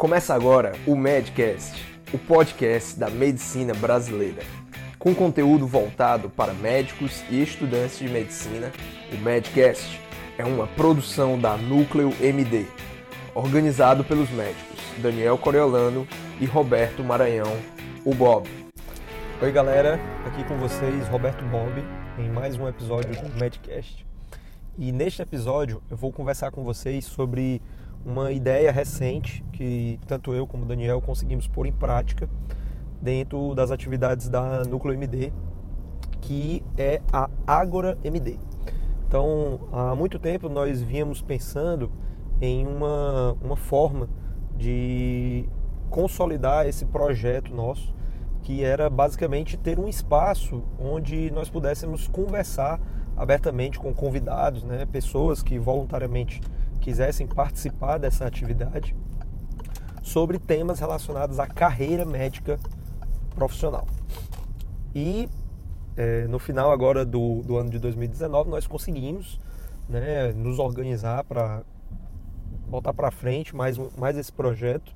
Começa agora o Medcast, o podcast da medicina brasileira. Com conteúdo voltado para médicos e estudantes de medicina, o Medcast é uma produção da Núcleo MD, organizado pelos médicos Daniel Coriolano e Roberto Maranhão, o Bob. Oi galera, aqui com vocês Roberto Bob em mais um episódio do Medcast. E neste episódio eu vou conversar com vocês sobre uma ideia recente que tanto eu como o Daniel conseguimos pôr em prática dentro das atividades da Núcleo MD, que é a Agora MD. Então, há muito tempo nós vínhamos pensando em uma, uma forma de consolidar esse projeto nosso, que era basicamente ter um espaço onde nós pudéssemos conversar abertamente com convidados, né, pessoas que voluntariamente quisessem participar dessa atividade sobre temas relacionados à carreira médica profissional. E é, no final agora do, do ano de 2019 nós conseguimos né, nos organizar para botar para frente mais, mais esse projeto.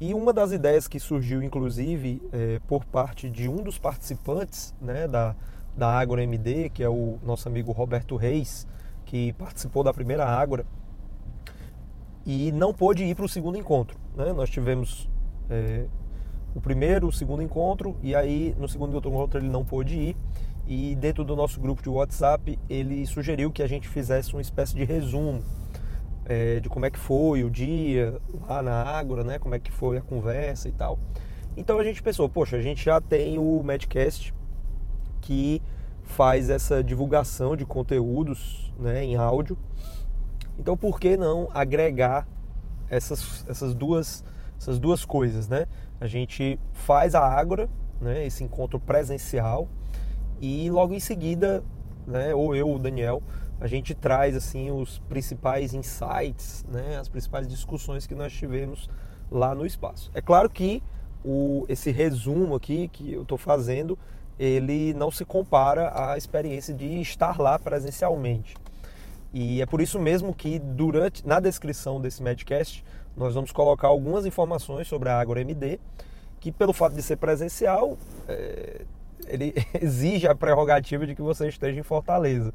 E uma das ideias que surgiu, inclusive, é, por parte de um dos participantes né, da, da Ágora MD, que é o nosso amigo Roberto Reis, que participou da primeira Ágora e não pôde ir para o segundo encontro. Né? Nós tivemos é, o primeiro, o segundo encontro, e aí no segundo encontro ele não pôde ir. E dentro do nosso grupo de WhatsApp, ele sugeriu que a gente fizesse uma espécie de resumo é, de como é que foi o dia lá na Ágora, né? Como é que foi a conversa e tal. Então a gente pensou, poxa, a gente já tem o Medcast que faz essa divulgação de conteúdos né, em áudio. Então por que não agregar essas, essas, duas, essas duas coisas, né? A gente faz a Ágora, né, esse encontro presencial, e logo em seguida, né, ou eu o Daniel, a gente traz assim os principais insights, né, as principais discussões que nós tivemos lá no espaço. É claro que o, esse resumo aqui que eu estou fazendo, ele não se compara à experiência de estar lá presencialmente. E é por isso mesmo que durante na descrição desse Medcast nós vamos colocar algumas informações sobre a Agora MD, que pelo fato de ser presencial, é, ele exige a prerrogativa de que você esteja em Fortaleza.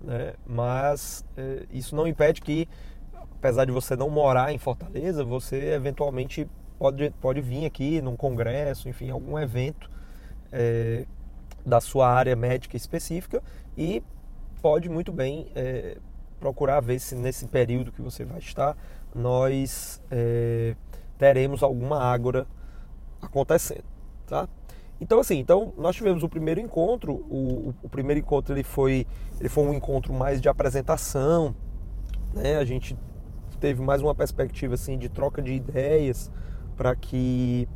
Né? Mas é, isso não impede que, apesar de você não morar em Fortaleza, você eventualmente pode, pode vir aqui num congresso, enfim, algum evento é, da sua área médica específica e pode muito bem é, procurar ver se nesse período que você vai estar nós é, teremos alguma ágora acontecendo, tá? Então assim, então nós tivemos o primeiro encontro, o, o, primeiro encontro ele foi, ele foi um encontro mais de apresentação, né? A gente teve mais uma perspectiva assim de troca de ideias para que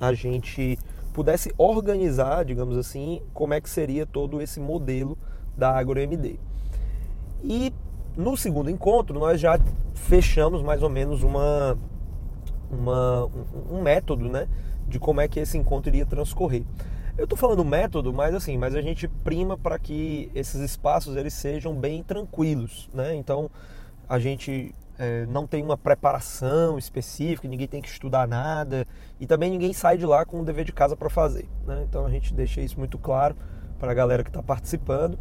a gente pudesse organizar, digamos assim, como é que seria todo esse modelo da AgroMD. E no segundo encontro nós já fechamos mais ou menos uma, uma um, método, né? de como é que esse encontro iria transcorrer. Eu estou falando método, mas assim, mas a gente prima para que esses espaços eles sejam bem tranquilos, né? Então a gente é, não tem uma preparação específica, ninguém tem que estudar nada e também ninguém sai de lá com um dever de casa para fazer, né? Então a gente deixa isso muito claro para a galera que está participando.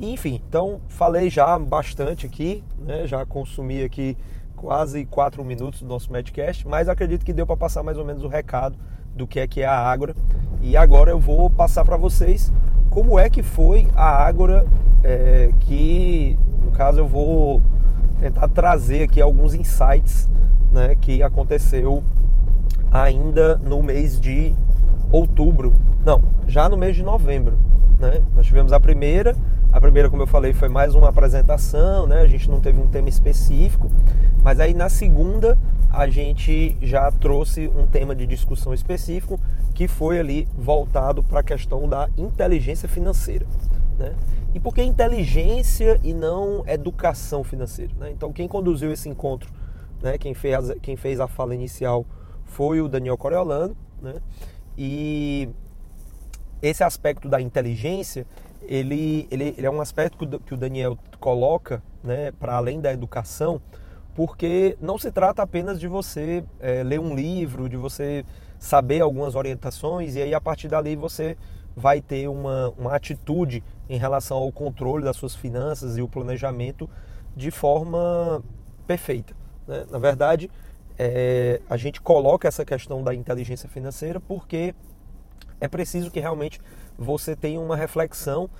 Enfim, então falei já bastante aqui, né? Já consumi aqui quase quatro minutos do nosso Medcast, mas acredito que deu para passar mais ou menos o recado do que é que é a Ágora. E agora eu vou passar para vocês como é que foi a Ágora, é, que no caso eu vou tentar trazer aqui alguns insights né, que aconteceu ainda no mês de outubro, não, já no mês de novembro. Né? Nós tivemos a primeira, a primeira, como eu falei, foi mais uma apresentação, né? a gente não teve um tema específico, mas aí na segunda a gente já trouxe um tema de discussão específico que foi ali voltado para a questão da inteligência financeira. Né? E por que inteligência e não educação financeira? Né? Então, quem conduziu esse encontro, né, quem, fez, quem fez a fala inicial foi o Daniel Coriolano. Né? E esse aspecto da inteligência, ele, ele, ele é um aspecto que o Daniel coloca né, para além da educação porque não se trata apenas de você é, ler um livro, de você saber algumas orientações e aí a partir dali você vai ter uma, uma atitude em relação ao controle das suas finanças e o planejamento de forma perfeita. Né? Na verdade, é, a gente coloca essa questão da inteligência financeira porque é preciso que realmente você tenha uma reflexão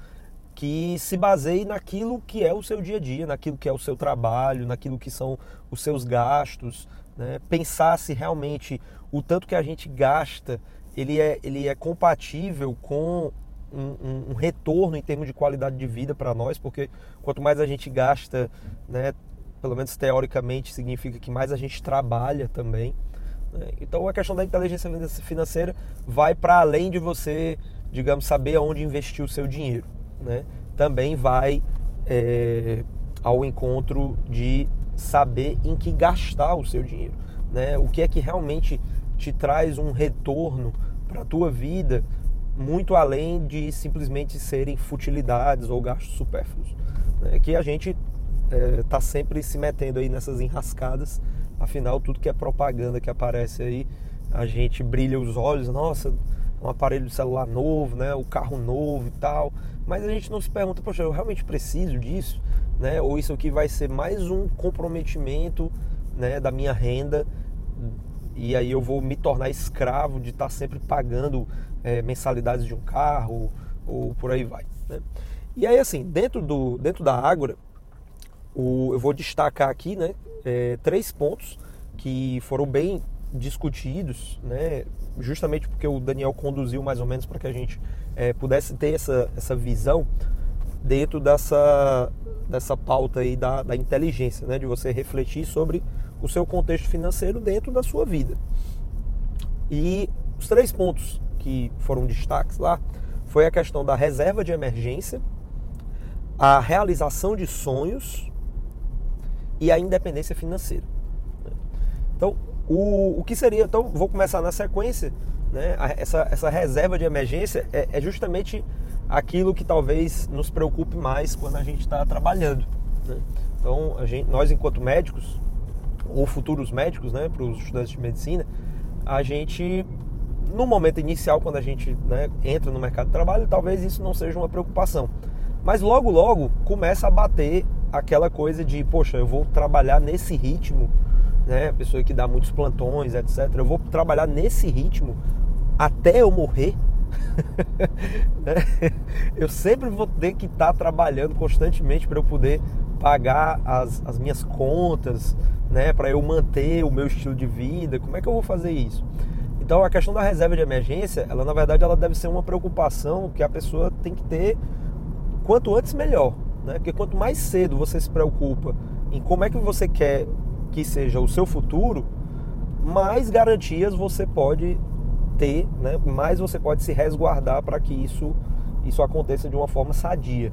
que se baseie naquilo que é o seu dia a dia, naquilo que é o seu trabalho, naquilo que são os seus gastos, né? pensar se realmente o tanto que a gente gasta ele é, ele é compatível com um, um, um retorno em termos de qualidade de vida para nós, porque quanto mais a gente gasta, né, pelo menos teoricamente, significa que mais a gente trabalha também. Né? Então a questão da inteligência financeira vai para além de você, digamos, saber aonde investir o seu dinheiro. Né? Também vai é, ao encontro de saber em que gastar o seu dinheiro. Né? O que é que realmente te traz um retorno para a tua vida muito além de simplesmente serem futilidades ou gastos supérfluos. Né? Que a gente está é, sempre se metendo aí nessas enrascadas, afinal tudo que é propaganda que aparece aí, a gente brilha os olhos, nossa, um aparelho celular novo, né, o carro novo e tal, mas a gente não se pergunta, poxa, eu realmente preciso disso, né? Ou isso aqui vai ser mais um comprometimento, né, da minha renda e aí eu vou me tornar escravo de estar sempre pagando é, mensalidades de um carro ou por aí vai. Né? E aí assim, dentro, do, dentro da Ágora, o, eu vou destacar aqui né, é, três pontos que foram bem discutidos, né, justamente porque o Daniel conduziu mais ou menos para que a gente é, pudesse ter essa, essa visão dentro dessa, dessa pauta aí da, da inteligência, né, de você refletir sobre o seu contexto financeiro dentro da sua vida. E os três pontos que foram destaques lá foi a questão da reserva de emergência, a realização de sonhos e a independência financeira. Então, o, o que seria? Então, vou começar na sequência. Né? Essa, essa reserva de emergência é, é justamente aquilo que talvez nos preocupe mais quando a gente está trabalhando. Né? Então, gente, nós, enquanto médicos, ou futuros médicos, né, para os estudantes de medicina, a gente, no momento inicial, quando a gente né, entra no mercado de trabalho, talvez isso não seja uma preocupação. Mas logo, logo começa a bater aquela coisa de, poxa, eu vou trabalhar nesse ritmo, né, pessoa que dá muitos plantões, etc. Eu vou trabalhar nesse ritmo até eu morrer. Né? eu sempre vou ter que estar trabalhando constantemente para eu poder pagar as, as minhas contas, né, para eu manter o meu estilo de vida. Como é que eu vou fazer isso? Então a questão da reserva de emergência, ela na verdade ela deve ser uma preocupação que a pessoa tem que ter quanto antes melhor, né? Porque quanto mais cedo você se preocupa em como é que você quer que seja o seu futuro, mais garantias você pode ter, né? mais você pode se resguardar para que isso, isso aconteça de uma forma sadia.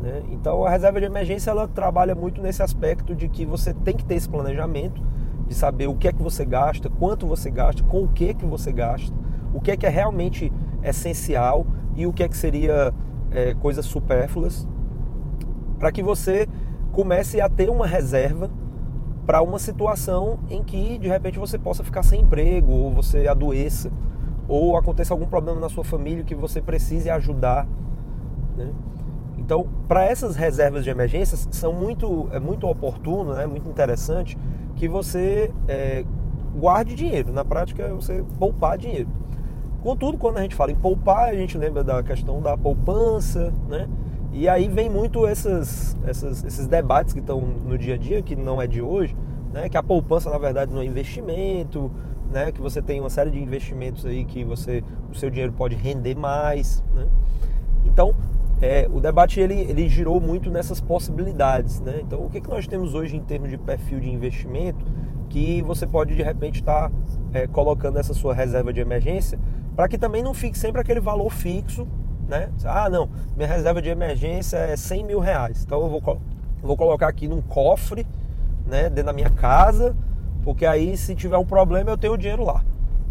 Né? Então a reserva de emergência ela trabalha muito nesse aspecto de que você tem que ter esse planejamento de saber o que é que você gasta, quanto você gasta, com o que é que você gasta, o que é que é realmente essencial e o que é que seria é, coisas supérfluas, para que você comece a ter uma reserva para uma situação em que de repente você possa ficar sem emprego ou você adoeça ou aconteça algum problema na sua família que você precise ajudar. Né? Então, para essas reservas de emergência, são muito, é muito oportuno, é né, muito interessante que você é, guarde dinheiro. Na prática, é você poupar dinheiro. Contudo, quando a gente fala em poupar, a gente lembra da questão da poupança, né? E aí vem muito essas, esses debates que estão no dia a dia, que não é de hoje, né? Que a poupança, na verdade, não é investimento, né? Que você tem uma série de investimentos aí que você, o seu dinheiro pode render mais, né? Então, é, o debate ele, ele girou muito nessas possibilidades. Né? Então, o que, que nós temos hoje em termos de perfil de investimento que você pode de repente estar tá, é, colocando essa sua reserva de emergência para que também não fique sempre aquele valor fixo. Né? Ah, não, minha reserva de emergência é 100 mil reais. Então, eu vou, vou colocar aqui num cofre né, dentro da minha casa, porque aí se tiver um problema eu tenho o dinheiro lá.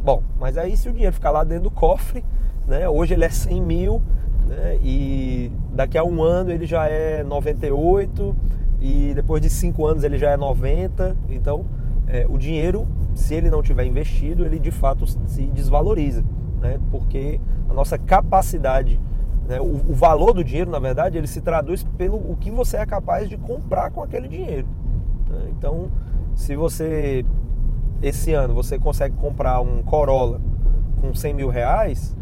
Bom, mas aí se o dinheiro ficar lá dentro do cofre, né, hoje ele é 100 mil, né? E daqui a um ano ele já é 98, e depois de 5 anos ele já é 90. Então, é, o dinheiro, se ele não tiver investido, ele de fato se desvaloriza, né? porque a nossa capacidade, né? o, o, valor do dinheiro, na verdade, ele se traduz pelo o que você é capaz de comprar com aquele dinheiro. Né? Então, se você, esse ano, você consegue comprar um Corolla com 100 mil reais,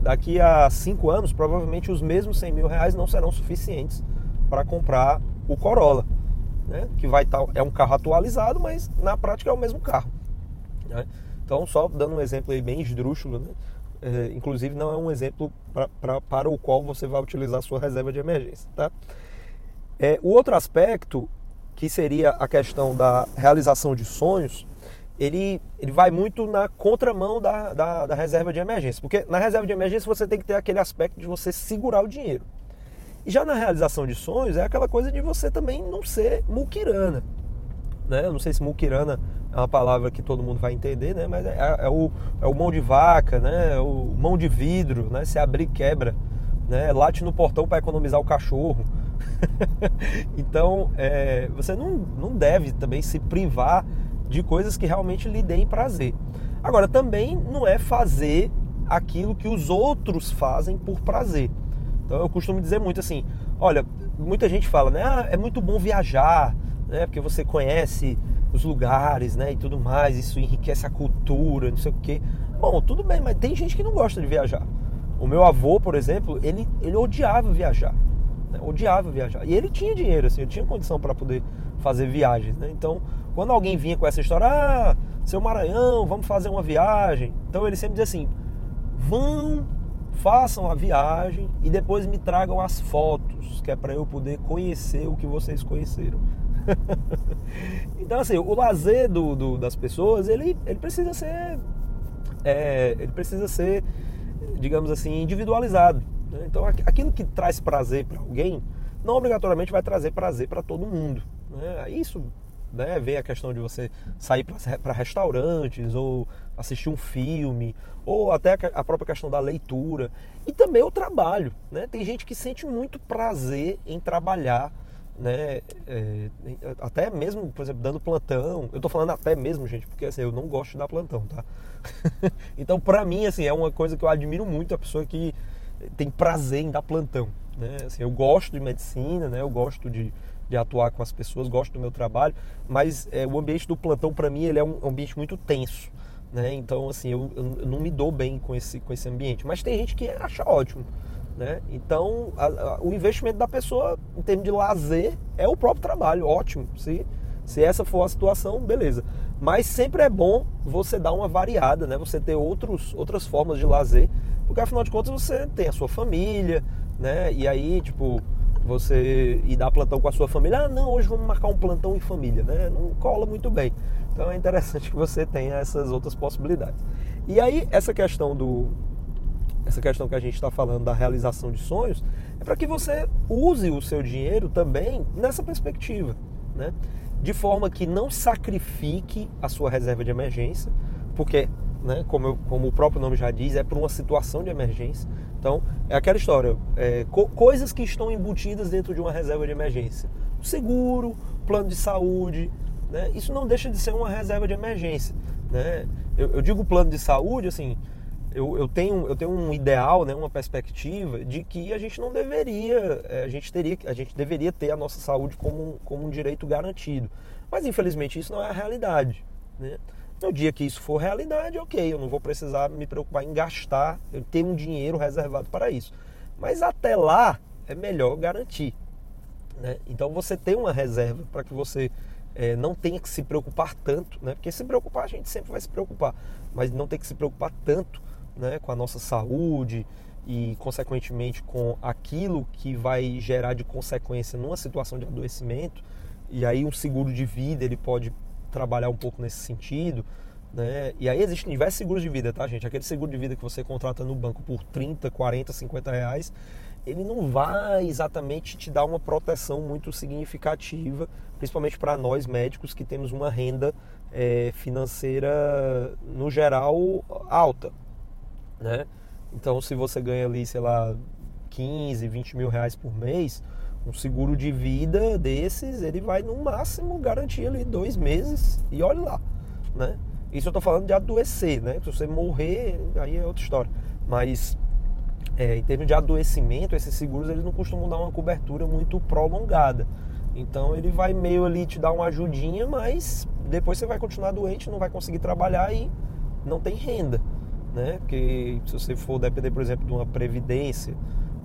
daqui a 5 anos, provavelmente os mesmos 100 mil reais não serão suficientes para comprar o Corolla né? que vai estar tá, é um carro atualizado, mas na prática é o mesmo carro. Né? Então, só dando um exemplo aí bem esdrúxulo, né? É, inclusive não é um exemplo pra, pra, para o qual você vai utilizar a sua reserva de emergência. Tá? É, o outro aspecto, que seria a questão da realização de sonhos, ele, ele vai muito na contramão da, da, da reserva de emergência. Porque na reserva de emergência você tem que ter aquele aspecto de você segurar o dinheiro. E já na realização de sonhos é aquela coisa de você também não ser muquirana. Né? Eu não sei se muquirana é uma palavra que todo mundo vai entender, né? mas é, é, o, é o mão de vaca, né? É o mão de vidro, né? se abrir quebra, né? late no portão para economizar o cachorro. então é, você não, não deve também se privar de coisas que realmente lhe deem prazer. Agora, também não é fazer aquilo que os outros fazem por prazer. Então eu costumo dizer muito assim, olha, muita gente fala, né, ah, é muito bom viajar, né, porque você conhece os lugares, né, e tudo mais, isso enriquece a cultura, não sei o quê. Bom, tudo bem, mas tem gente que não gosta de viajar. O meu avô, por exemplo, ele, ele odiava viajar, né, odiava viajar. E ele tinha dinheiro, assim, ele tinha condição para poder fazer viagens, né? Então, quando alguém vinha com essa história, ah, seu Maranhão, vamos fazer uma viagem. Então ele sempre dizia assim, vão façam a viagem e depois me tragam as fotos, que é para eu poder conhecer o que vocês conheceram. então assim, o lazer do, do, das pessoas, ele, ele precisa ser, é, ele precisa ser, digamos assim, individualizado. Né? Então aquilo que traz prazer para alguém, não obrigatoriamente vai trazer prazer para todo mundo. Né? Isso né? Vem a questão de você sair para restaurantes ou assistir um filme, ou até a própria questão da leitura. E também o trabalho. Né? Tem gente que sente muito prazer em trabalhar. Né? É, até mesmo, por exemplo, dando plantão. Eu estou falando até mesmo, gente, porque assim, eu não gosto de dar plantão, tá? então, para mim, assim, é uma coisa que eu admiro muito a pessoa que tem prazer em dar plantão. Né? Assim, eu gosto de medicina, né? Eu gosto de, de atuar com as pessoas, gosto do meu trabalho, mas é, o ambiente do plantão para mim ele é um ambiente muito tenso, né? Então assim eu, eu, não me dou bem com esse com esse ambiente, mas tem gente que acha ótimo, né? Então a, a, o investimento da pessoa em termos de lazer é o próprio trabalho, ótimo. Se se essa for a situação, beleza. Mas sempre é bom você dar uma variada, né? Você ter outros, outras formas de lazer, porque afinal de contas você tem a sua família, né? E aí, tipo, você ir dar plantão com a sua família. Ah, não, hoje vamos marcar um plantão em família, né? Não cola muito bem. Então é interessante que você tenha essas outras possibilidades. E aí, essa questão do. Essa questão que a gente está falando da realização de sonhos é para que você use o seu dinheiro também nessa perspectiva, né? De forma que não sacrifique a sua reserva de emergência, porque, né, como, eu, como o próprio nome já diz, é para uma situação de emergência. Então, é aquela história, é, co coisas que estão embutidas dentro de uma reserva de emergência. O seguro, plano de saúde, né? isso não deixa de ser uma reserva de emergência. Né? Eu, eu digo plano de saúde, assim, eu, eu, tenho, eu tenho um ideal, né, uma perspectiva de que a gente não deveria, é, a gente teria, a gente deveria ter a nossa saúde como, como um direito garantido. Mas infelizmente isso não é a realidade. Né? No dia que isso for realidade, ok, eu não vou precisar me preocupar em gastar, eu tenho um dinheiro reservado para isso. Mas até lá é melhor garantir. Né? Então você tem uma reserva para que você é, não tenha que se preocupar tanto, né? porque se preocupar a gente sempre vai se preocupar, mas não tem que se preocupar tanto né? com a nossa saúde e, consequentemente, com aquilo que vai gerar de consequência numa situação de adoecimento. E aí um seguro de vida ele pode trabalhar um pouco nesse sentido. Né? E aí existem diversos seguros de vida, tá, gente? Aquele seguro de vida que você contrata no banco por 30, 40, 50 reais, ele não vai exatamente te dar uma proteção muito significativa, principalmente para nós médicos que temos uma renda é, financeira, no geral, alta. Né? Então, se você ganha ali, sei lá, 15, 20 mil reais por mês, Um seguro de vida desses, ele vai no máximo garantir ali dois meses e olhe lá, né? Isso eu estou falando de adoecer, né? Se você morrer, aí é outra história. Mas é, em termos de adoecimento, esses seguros eles não costumam dar uma cobertura muito prolongada. Então ele vai meio ali te dar uma ajudinha, mas depois você vai continuar doente, não vai conseguir trabalhar e não tem renda, né? Porque se você for depender, por exemplo, de uma previdência,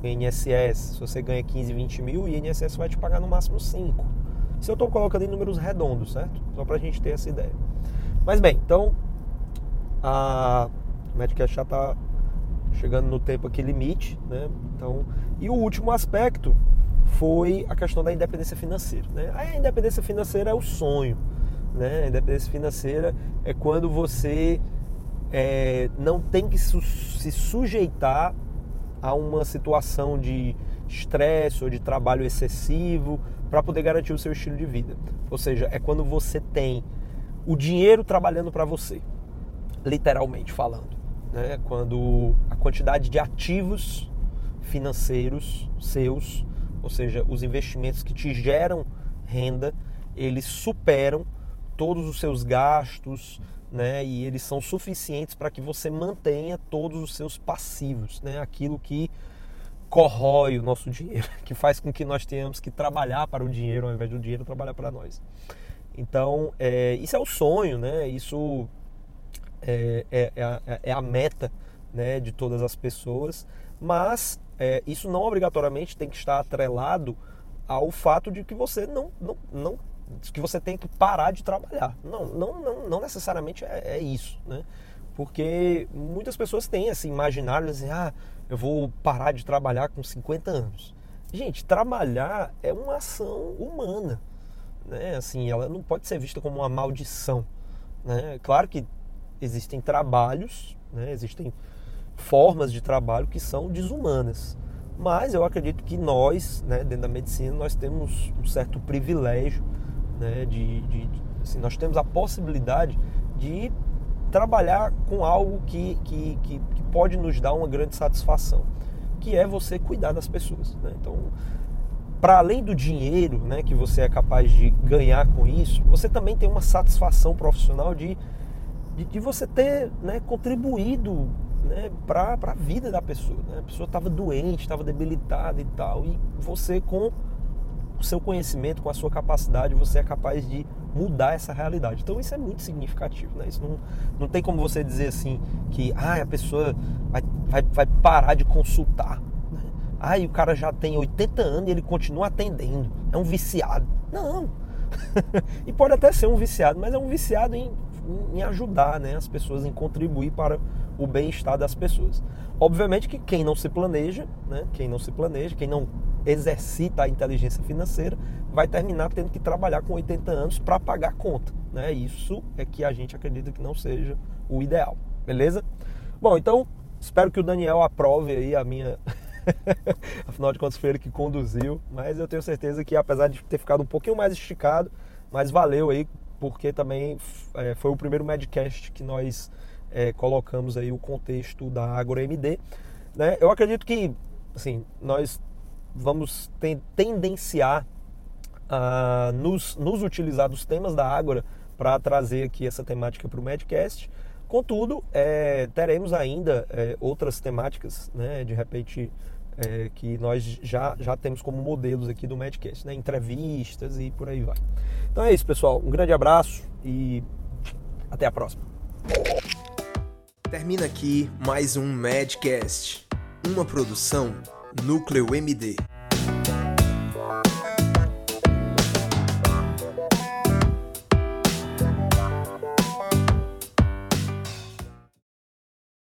INSS, se você ganha 15, 20 mil, o INSS vai te pagar no máximo 5. Isso eu estou colocando em números redondos, certo? Só para a gente ter essa ideia. Mas bem, então a Medicare já está chegando no tempo aqui limite, né? Então, e o último aspecto foi a questão da independência financeira. Né? A independência financeira é o sonho. Né? A independência financeira é quando você é, não tem que su se sujeitar a uma situação de estresse ou de trabalho excessivo para poder garantir o seu estilo de vida. Ou seja, é quando você tem o dinheiro trabalhando para você, literalmente falando. Né? Quando a quantidade de ativos financeiros seus ou seja, os investimentos que te geram renda, eles superam todos os seus gastos, né? E eles são suficientes para que você mantenha todos os seus passivos, né? Aquilo que corrói o nosso dinheiro, que faz com que nós tenhamos que trabalhar para o dinheiro ao invés do dinheiro trabalhar para nós. Então, é, isso é o sonho, né? Isso é, é, é, a, é a meta né, de todas as pessoas, mas é, isso não obrigatoriamente tem que estar atrelado ao fato de que você não, não, não que você tem que parar de trabalhar. Não, não, não, não necessariamente é, é, isso, né? Porque muitas pessoas têm esse imaginário de assim, ah, eu vou parar de trabalhar com 50 anos. Gente, trabalhar é uma ação humana, né? Assim, ela não pode ser vista como uma maldição, né? Claro que existem trabalhos, né? Existem formas de trabalho que são desumanas. Mas eu acredito que nós, né, dentro da medicina, nós temos um certo privilégio, né, de, de assim, nós temos a possibilidade de trabalhar com algo que, que, que, que, pode nos dar uma grande satisfação, que é você cuidar das pessoas. Né? Então, para além do dinheiro né, que você é capaz de ganhar com isso, você também tem uma satisfação profissional de, de, de você ter né, contribuído né, para a vida da pessoa. Né? A pessoa estava doente, estava debilitada e tal, e você com o seu conhecimento, com a sua capacidade, você é capaz de mudar essa realidade. Então isso é muito significativo, né? Isso não, não tem como você dizer assim que ah, a pessoa vai, vai, vai parar de consultar. Né? Ah, o cara já tem 80 anos e ele continua atendendo. É um viciado. Não. e pode até ser um viciado, mas é um viciado em, em ajudar né, as pessoas, em contribuir para o bem-estar das pessoas. Obviamente que quem não se planeja, né, quem não se planeja, quem não exercita a inteligência financeira, vai terminar tendo que trabalhar com 80 anos para pagar a conta. Né? Isso é que a gente acredita que não seja o ideal, beleza? Bom, então espero que o Daniel aprove aí a minha. Afinal de contas, foi ele que conduziu, mas eu tenho certeza que apesar de ter ficado um pouquinho mais esticado, mas valeu aí, porque também é, foi o primeiro Medcast que nós é, colocamos aí o contexto da AgroMD. Né? Eu acredito que assim, nós vamos tendenciar a nos, nos utilizar dos temas da Ágora para trazer aqui essa temática para o Medcast. Contudo, é, teremos ainda é, outras temáticas, né, de repente, é, que nós já, já temos como modelos aqui do Medcast, né, entrevistas e por aí vai. Então é isso, pessoal. Um grande abraço e até a próxima. Termina aqui mais um Madcast, uma produção Núcleo MD.